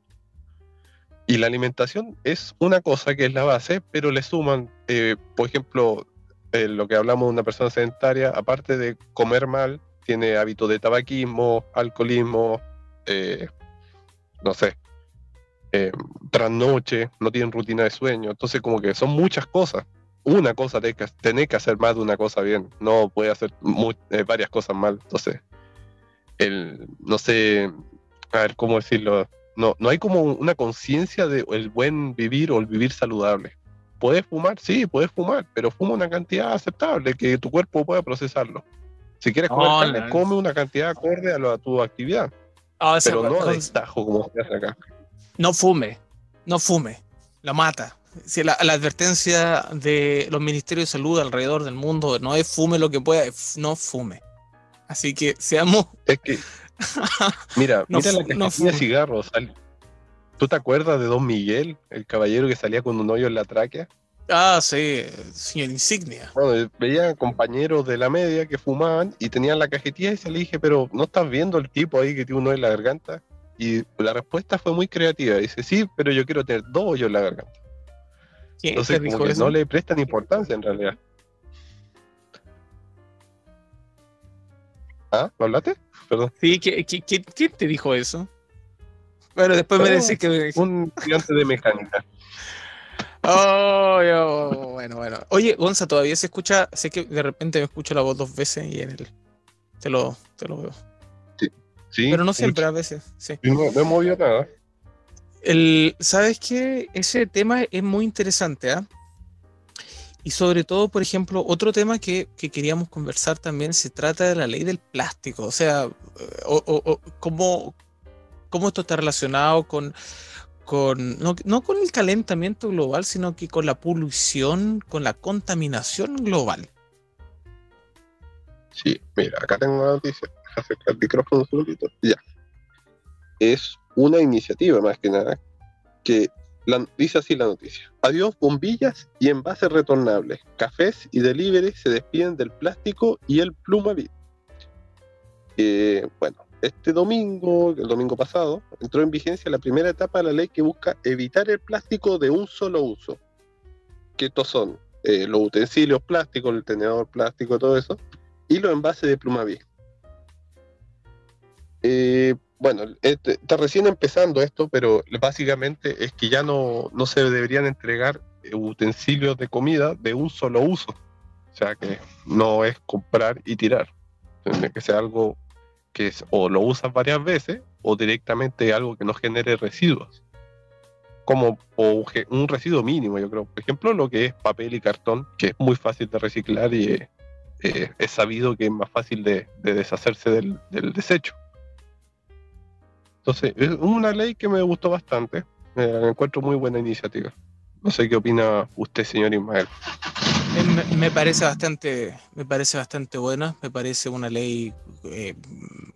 Y la alimentación es una cosa que es la base, pero le suman, eh, por ejemplo, eh, lo que hablamos de una persona sedentaria, aparte de comer mal, tiene hábitos de tabaquismo, alcoholismo, eh, no sé, trasnoche, no tienen rutina de sueño. Entonces, como que son muchas cosas. Una cosa, tenés que hacer más de una cosa bien. No puede hacer varias cosas mal. Entonces, el, no sé, a ver, ¿cómo decirlo? No, no hay como una conciencia del buen vivir o el vivir saludable. ¿Puedes fumar? Sí, puedes fumar, pero fuma una cantidad aceptable que tu cuerpo pueda procesarlo. Si quieres comer carne, come una cantidad acorde a, tu actividad. Ah, pero no de como se hace acá. No fume, no fume, la mata. Si la, advertencia de los ministerios de salud alrededor del mundo no es fume lo que pueda, no fume. Así que seamos. Es que. mira, mira la cajilla de cigarros. ¿Tú te acuerdas de Don Miguel, el caballero que salía con un hoyo en la tráquea? Ah, sí, señor Insignia. Bueno, veía compañeros de la media que fumaban y tenían la cajetilla y se le dije, pero ¿no estás viendo el tipo ahí que tiene uno en la garganta? Y la respuesta fue muy creativa. Dice, sí, pero yo quiero tener dos hoyos en la garganta. Entonces, como que no le prestan importancia en realidad. ¿Ah? ¿Lo hablaste? Perdón. Sí, ¿quién te dijo eso? Bueno, después me decís que... Un estudiante de mecánica. Oh, bueno, bueno. Oye, Gonza, todavía se escucha, sé que de repente me escucho la voz dos veces y en el te lo, te lo veo. Sí, sí. Pero no siempre, a veces, sí. No, he movido nada. El, ¿Sabes qué? Ese tema es muy interesante, ¿ah? Y sobre todo, por ejemplo, otro tema que, que, queríamos conversar también se trata de la ley del plástico. O sea, o, o, cómo, cómo esto está relacionado con, con no, con el calentamiento global, sino que con la polución, con la contaminación global. Sí, mira, acá tengo una noticia. Acerca el micrófono un poquito. Ya. Es una iniciativa más que nada que dice así la noticia. Adiós bombillas y envases retornables. Cafés y delivery se despiden del plástico y el plumavit. Eh, bueno, este domingo, el domingo pasado, entró en vigencia la primera etapa de la ley que busca evitar el plástico de un solo uso. Que estos son eh, los utensilios plásticos, el tenedor plástico, todo eso, y los envases de plumaví. Eh, bueno, este, está recién empezando esto, pero básicamente es que ya no, no se deberían entregar utensilios de comida de un solo uso. O sea que no es comprar y tirar. Tiene que ser algo que es, o lo usas varias veces o directamente algo que no genere residuos. Como o un residuo mínimo, yo creo. Por ejemplo, lo que es papel y cartón, que es muy fácil de reciclar y eh, es sabido que es más fácil de, deshacerse del, desecho. Entonces, es una ley que me gustó bastante. Me encuentro muy buena iniciativa. No sé qué opina usted, señor Ismael. Me, parece bastante, me parece bastante buena, me parece una ley eh,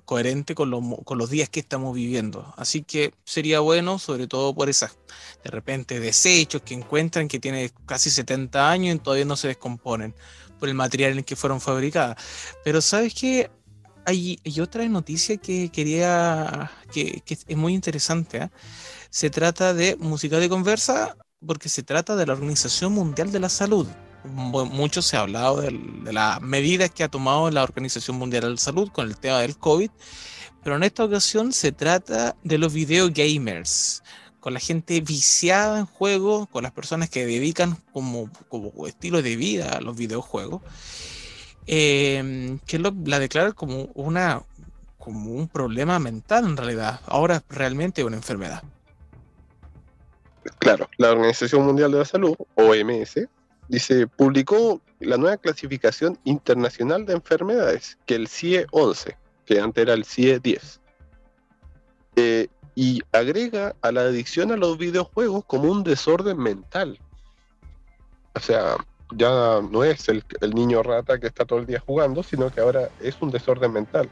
coherente con, los días que estamos viviendo. Así que sería bueno, sobre todo por esas, de repente, desechos que encuentran que tiene casi 70 años y todavía no se descomponen por el material en el que fueron fabricadas. Pero sabes que hay, otra noticia que quería, que, es muy interesante. ¿eh? Se trata de música de conversa porque se trata de la Organización Mundial de la Salud. Mucho se ha hablado de, las medidas que ha tomado la Organización Mundial de la Salud con el tema del COVID, pero en esta ocasión se trata de los videogamers, con la gente viciada en juegos, con las personas que dedican como, como estilo de vida a los videojuegos, em, que la declara como, una, como un problema mental en realidad, ahora realmente una enfermedad. Claro, la Organización Mundial de la Salud, OMS, dice, publicó la nueva clasificación internacional de enfermedades, que el CIE 11, que antes era el CIE 10. Eh, y agrega a la adicción a los videojuegos como un desorden mental. O sea, ya no es el, el, niño rata que está todo el día jugando, sino que ahora es un desorden mental.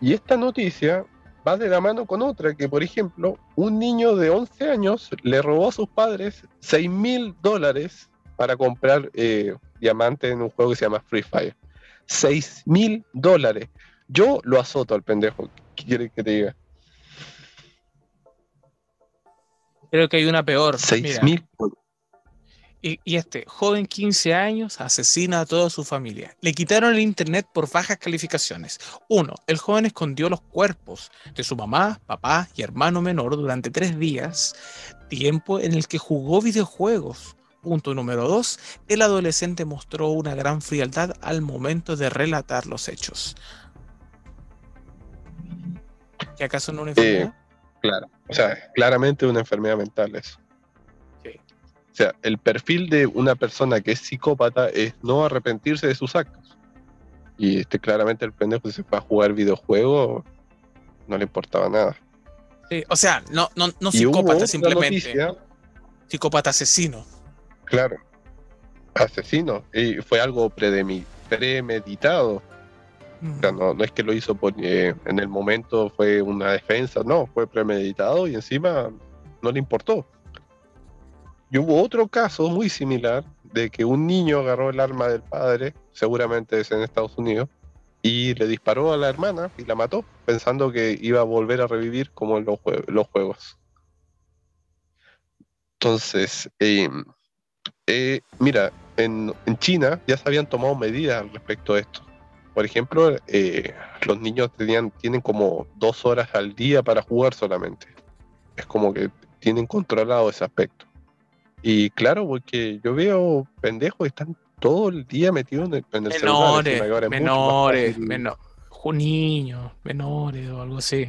Y esta noticia va de la mano con otra, que por ejemplo, un niño de 11 años le robó a sus padres 6 mil dólares para comprar eh, diamantes en un juego que se llama Free Fire. 6 mil dólares. Yo lo azoto al pendejo. ¿Qué quiere que te diga? Creo que hay una peor. 6 mil y, este joven 15 años asesina a toda su familia. Le quitaron el internet por bajas calificaciones. Uno, el joven escondió los cuerpos de su mamá, papá y hermano menor durante tres días, tiempo en el que jugó videojuegos. Punto número dos, el adolescente mostró una gran frialdad al momento de relatar los hechos. ¿Qué acaso no una enfermedad? claro, o sea, claramente una enfermedad mental eso. O sea, el perfil de una persona que es psicópata es no arrepentirse de sus actos. Y este, claramente el pendejo se fue a jugar videojuegos, no le importaba nada. o sea, no, no, no psicópata simplemente. psicópata asesino. Claro, asesino. Y fue algo premeditado. O sea, no, no, es que lo hizo porque en el momento fue una defensa, no, fue premeditado y encima no le importó. Y hubo otro caso muy similar de que un niño agarró el arma del padre, seguramente es en Estados Unidos, y le disparó a la hermana y la mató, pensando que iba a volver a revivir como en los, juegos. Entonces, em, eh, mira, en, China ya se habían tomado medidas respecto a esto. Por ejemplo, eh, los niños tenían, tienen como dos horas al día para jugar solamente. Es como que tienen controlado ese aspecto. Y claro, porque yo veo pendejos que están todo el día metidos en el, en el menores, celular. Menores, menores, niños, menores o algo así.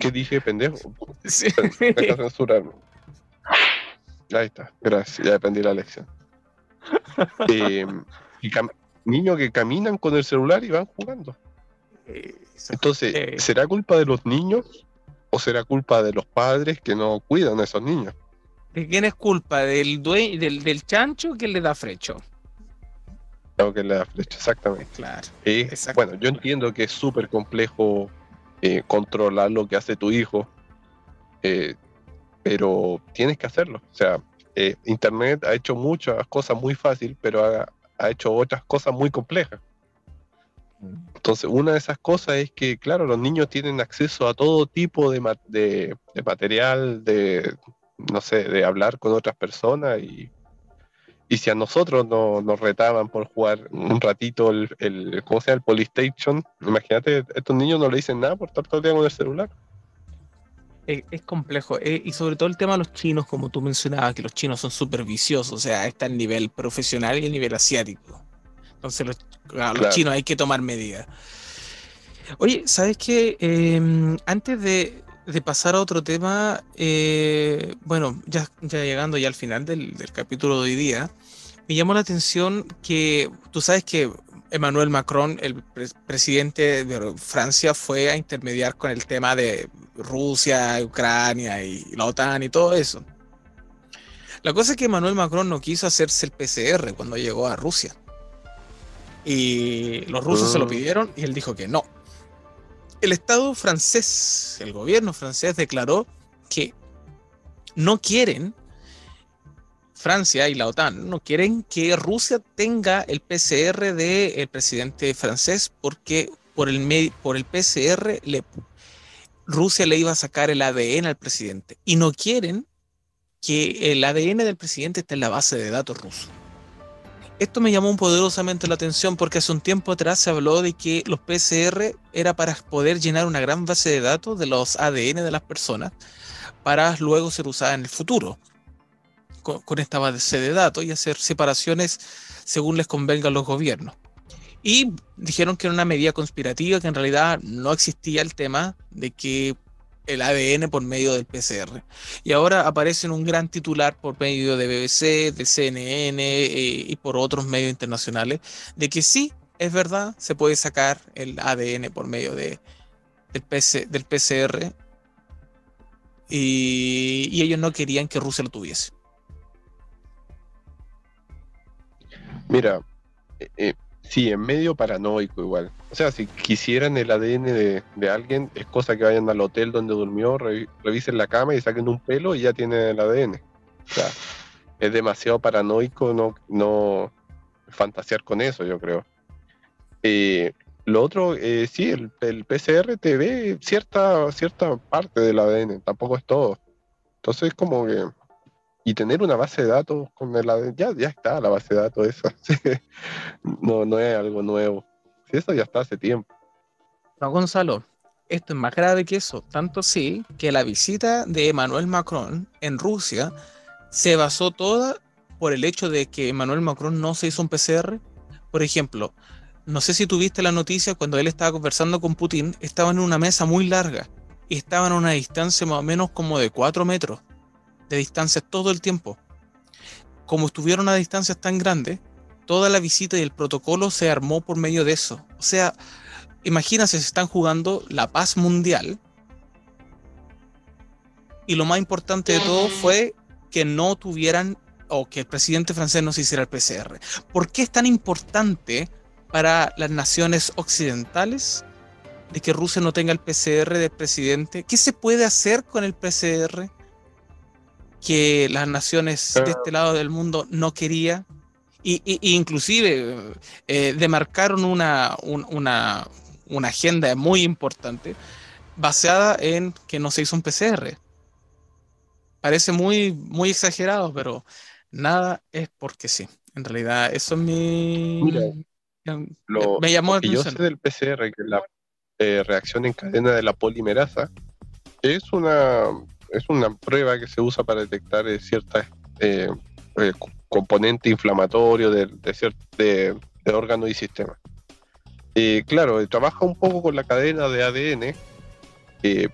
¿Qué dije, pendejo? Sí. Deja censurarme. Ahí está, gracias, ya aprendí la lección. Eh, niños que caminan con el celular y van jugando. Entonces, ¿será culpa de los niños o será culpa de los padres que no cuidan a esos niños? ¿De quién es culpa? ¿Del, dueño, del, del chancho que le da frecho? Claro que le da frecho, exactamente. Claro. Bueno, yo entiendo que es súper complejo eh, controlar lo que hace tu hijo, eh, pero tienes que hacerlo. O sea, eh, Internet ha hecho muchas cosas muy fáciles, pero ha, ha hecho otras cosas muy complejas. Entonces, una de esas cosas es que, claro, los niños tienen acceso a todo tipo de, material, de, no sé, de hablar con otras personas y, si a nosotros nos retaban por jugar un ratito el, el ¿cómo se llama? El Polystation, imagínate, estos niños no le dicen nada por estar todo el día con el celular. Es, complejo, eh, y sobre todo el tema de los chinos, como tú mencionabas, que los chinos son súper viciosos, o sea, está el nivel profesional y el nivel asiático. Entonces los, chinos hay que tomar medidas. Oye, ¿sabes qué? Em, antes de, pasar a otro tema, eh, bueno, ya, ya llegando ya al final del, capítulo de hoy día, me llamó la atención que tú sabes que Emmanuel Macron, el presidente de Francia, fue a intermediar con el tema de Rusia, Ucrania y la OTAN y todo eso. La cosa es que Emmanuel Macron no quiso hacerse el PCR cuando llegó a Rusia. Y los rusos se lo ah. pidieron y él dijo que no. El Estado francés, el gobierno francés declaró que no quieren, Francia y la OTAN, no quieren que Rusia tenga el PCR del presidente francés porque por el, por el PCR le, Rusia le iba a sacar el ADN al presidente. Y no quieren que el ADN del presidente esté en la base de datos rusa. Esto me llamó poderosamente la atención porque hace un tiempo atrás se habló de que los PCR era para poder llenar una gran base de datos de los ADN de las personas para luego ser usada en el futuro con, esta base de datos y hacer separaciones según les convenga a los gobiernos. Y dijeron que era una medida conspirativa, que en realidad no existía el tema de que el ADN por medio del PCR. Y ahora aparece en un gran titular por medio de BBC, de CNN eh, y por otros medios internacionales de que sí, es verdad, se puede sacar el ADN por medio de, del, del PCR y, ellos no querían que Rusia lo tuviese. Mira, eh, eh, Sí, en medio paranoico igual. O sea, si quisieran el ADN de, alguien, es cosa que vayan al hotel donde durmió, revisen la cama y saquen un pelo y ya tienen el ADN. O sea, es demasiado paranoico no, no fantasear con eso, yo creo. Eh, lo otro, eh, sí, el, PCR te ve cierta, cierta parte del ADN, tampoco es todo. Entonces, como que y tener una base de datos con el ya, ya está la base de datos esa. no, no es algo nuevo. Si eso ya está hace tiempo. No, Gonzalo, esto es más grave que eso. Tanto sí que la visita de Emmanuel Macron en Rusia se basó toda por el hecho de que Emmanuel Macron no se hizo un PCR. Por ejemplo, no sé si tuviste la noticia cuando él estaba conversando con Putin, estaban en una mesa muy larga y estaban a una distancia más o menos como de 4 metros de distancia todo el tiempo. Como estuvieron a distancias tan grandes, toda la visita y el protocolo se armó por medio de eso. O sea, imagínense, se están jugando la paz mundial. Y lo más importante de todo fue que no tuvieran o que el presidente francés no se hiciera el PCR. ¿Por qué es tan importante para las naciones occidentales de que Rusia no tenga el PCR del presidente? ¿Qué se puede hacer con el PCR que las naciones de este lado del mundo no querían? Y, inclusive eh, demarcaron una, una, una agenda muy importante basada en que no se hizo un PCR. Parece muy, muy exagerado, pero nada es porque sí. En realidad, eso es mi. lo, me llamó que yo sé del PCR, que la eh, reacción en cadena de la polimerasa es una, es una prueba que se usa para detectar eh, ciertas eh, componentes inflamatorios de, de, de, de órganos y sistemas. claro, trabaja un poco con la cadena de ADN,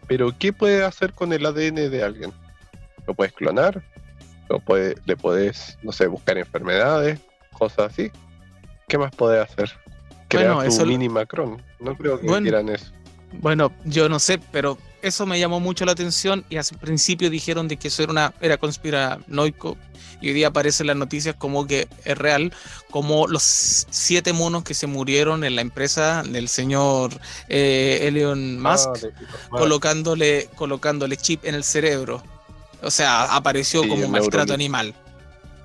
pero ¿qué puede hacer con el ADN de alguien? ¿Lo puedes clonar? puede, le puedes, no sé, buscar enfermedades, cosas así. ¿Qué más puede hacer? Crear bueno, tu mini Macron. No creo que quieran eso. Bueno, yo no sé, pero eso me llamó mucho la atención y al principio dijeron de que eso era una era conspiranoico y hoy día aparece en las noticias como que es real, como los siete monos que se murieron en la empresa del señor eh, Elon ah, Musk, colocándole, colocándole chip en el cerebro. O sea, apareció como maltrato animal.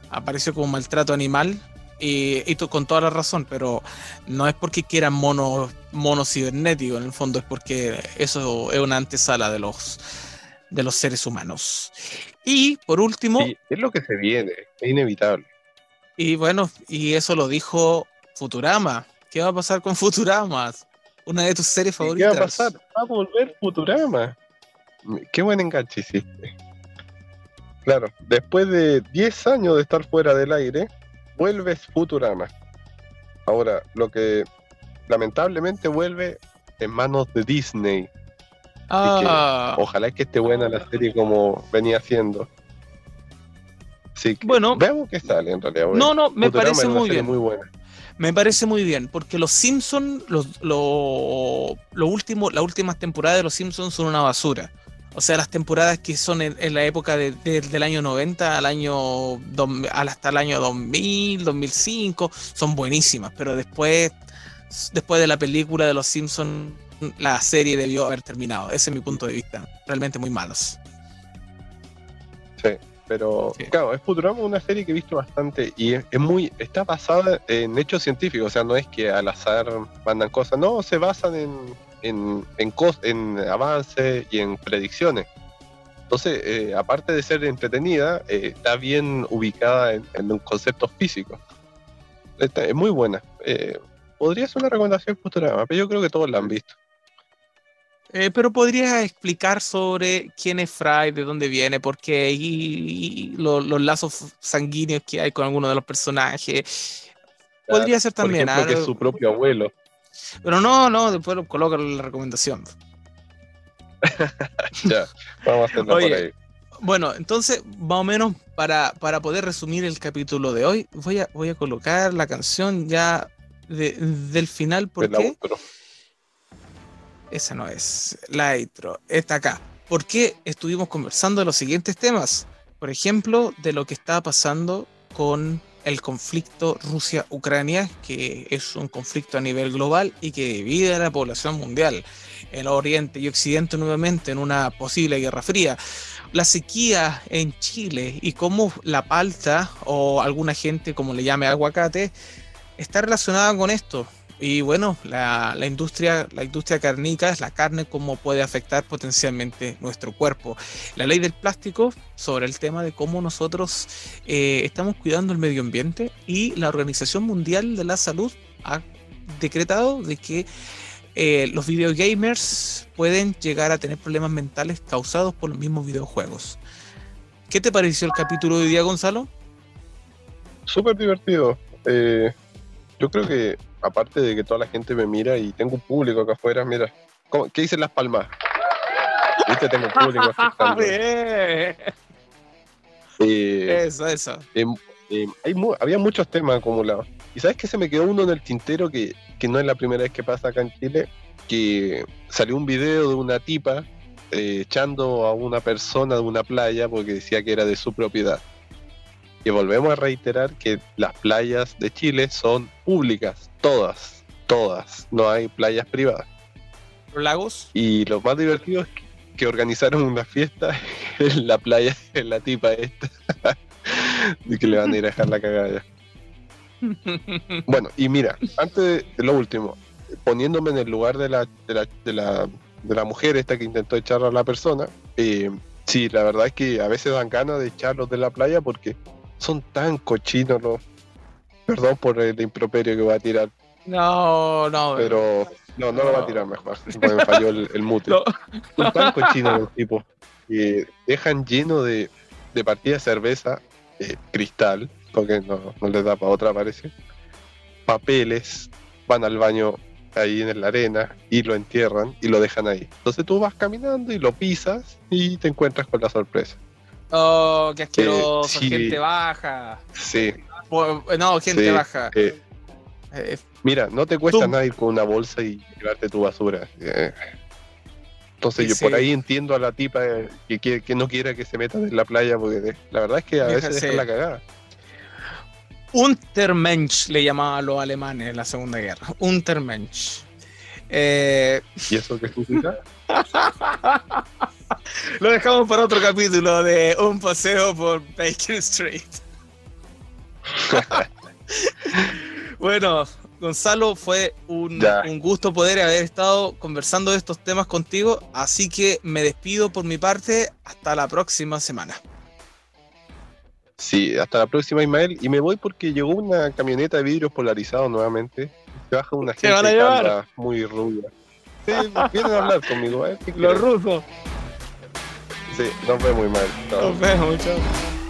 Apareció como maltrato animal y, con toda la razón, pero no es porque quieran monos mono cibernéticos, en el fondo es porque eso es una antesala de los, de los seres humanos. Y por último... es lo que se viene, es inevitable. Y bueno, y eso lo dijo Futurama. ¿Qué va a pasar con Futurama? Una de tus series favoritas. ¿Qué va a pasar? Va a volver Futurama. Qué buen enganche hiciste. Claro, después de 10 años de estar fuera del aire, vuelves Futurama. Ahora, lo que lamentablemente vuelve en manos de Disney. Ah. ojalá que esté buena la serie como venía haciendo. Sí, bueno, veamos qué sale en realidad. No, no, me parece muy bien. Muy buena. Me parece muy bien, porque los Simpsons, los, lo, lo último, las últimas temporadas de los Simpsons son una basura. O sea, las temporadas que son en, la época del año 90 al año hasta el año 2000, 2005, son buenísimas, pero después, después de la película de Los Simpsons, la serie debió haber terminado. Ese es mi punto de vista. Realmente muy malos. Sí, pero claro, es Futurama una serie que he visto bastante y es, muy, está basada en hechos científicos, o sea, no es que al azar mandan cosas, no, se basan en en, en, en avance y en predicciones. Entonces, eh, aparte de ser entretenida, eh, está bien ubicada en, en conceptos físicos. es muy buena. Eh, podría ser una recomendación pero yo creo que todos la han visto. pero podrías explicar sobre quién es Fry, de dónde viene, por qué, y, los lazos sanguíneos que hay con algunos de los personajes. Podría ser también. Por ejemplo, que es su propio abuelo. Pero no, no, después lo coloco la recomendación. ya, vamos a hacerlo por ahí. Bueno, entonces, más o menos, para, para poder resumir el capítulo de hoy, voy a, voy a colocar la canción ya del final. ¿Por qué? Esa no es. La intro. Está acá. Porque estuvimos conversando de los siguientes temas. Por ejemplo, de lo que está pasando con el conflicto Rusia-Ucrania, que es un conflicto a nivel global y que divide a la población mundial. El Oriente y Occidente nuevamente en una posible guerra fría. La sequía en Chile y cómo la palta o alguna gente como le llame aguacate está relacionada con esto. Y bueno, la, industria, la industria carnica es la carne, cómo puede afectar potencialmente nuestro cuerpo. La ley del plástico sobre el tema de cómo nosotros eh, estamos cuidando el medio ambiente y la Organización Mundial de la Salud ha decretado de que eh, los videogamers pueden llegar a tener problemas mentales causados por los mismos videojuegos. ¿Qué te pareció el capítulo de hoy día, Gonzalo? Súper divertido. Eh, yo creo que aparte de que toda la gente me mira y tengo un público acá afuera, mira, ¿qué dicen las palmas? ¿Viste? Tengo un público eh, eso, eso. Em, había muchos temas acumulados. Y sabes que se me quedó uno en el tintero que, que no es la primera vez que pasa acá en Chile, que salió un video de una tipa eh, echando a una persona de una playa porque decía que era de su propiedad. Y volvemos a reiterar que las playas de Chile son públicas, todas, todas, no hay playas privadas. ¿Los lagos? Y lo más divertido es que, que organizaron una fiesta en la playa, en la tipa esta, y que le van a ir a dejar la cagada ya. Bueno, y mira, antes de, de lo último, poniéndome en el lugar de la, de la, de la, de la mujer esta que intentó echar a la persona, eh, sí, la verdad es que a veces dan ganas de echarlos de la playa porque son tan cochinos los... Perdón por el improperio que voy a tirar, No, no. pero no, no lo va a tirar mejor, me falló el, el mute. No. Son tan cochinos los tipos que dejan lleno de, de partidas de cerveza, eh, cristal, porque no, no les da para otra parece, papeles, van al baño ahí en la arena y lo entierran y lo dejan ahí. Entonces tú vas caminando y lo pisas y te encuentras con la sorpresa. Oh, qué asqueroso. sí. Gente baja. Sí. No, gente sí, baja. eh, Eh, mira, no te cuesta Tú- nada ir con una bolsa y llevarte tu basura. eh. Entonces Y yo por ahí entiendo a la tipa que, quiere- que no quiera que se metan en la playa porque la verdad es que a veces dejan la cagada. Untermensch le llamaban a los alemanes en la Segunda Guerra. Untermensch. Eh, ¿Y eso qué significa? lo dejamos para otro capítulo de un paseo por Baker Street. bueno, Gonzalo, fue un, un gusto poder haber estado conversando de estos temas contigo, así que me despido por mi parte. Hasta la próxima semana. Sí, hasta la próxima, Ismael. Y me voy porque llegó una camioneta de vidrios polarizados nuevamente. Se baja una ¿Se van a gente muy rubia. Sí, vienen a hablar conmigo. qué Los rusos. Sí, nos vemos, Ismael. Nos vemos, chao.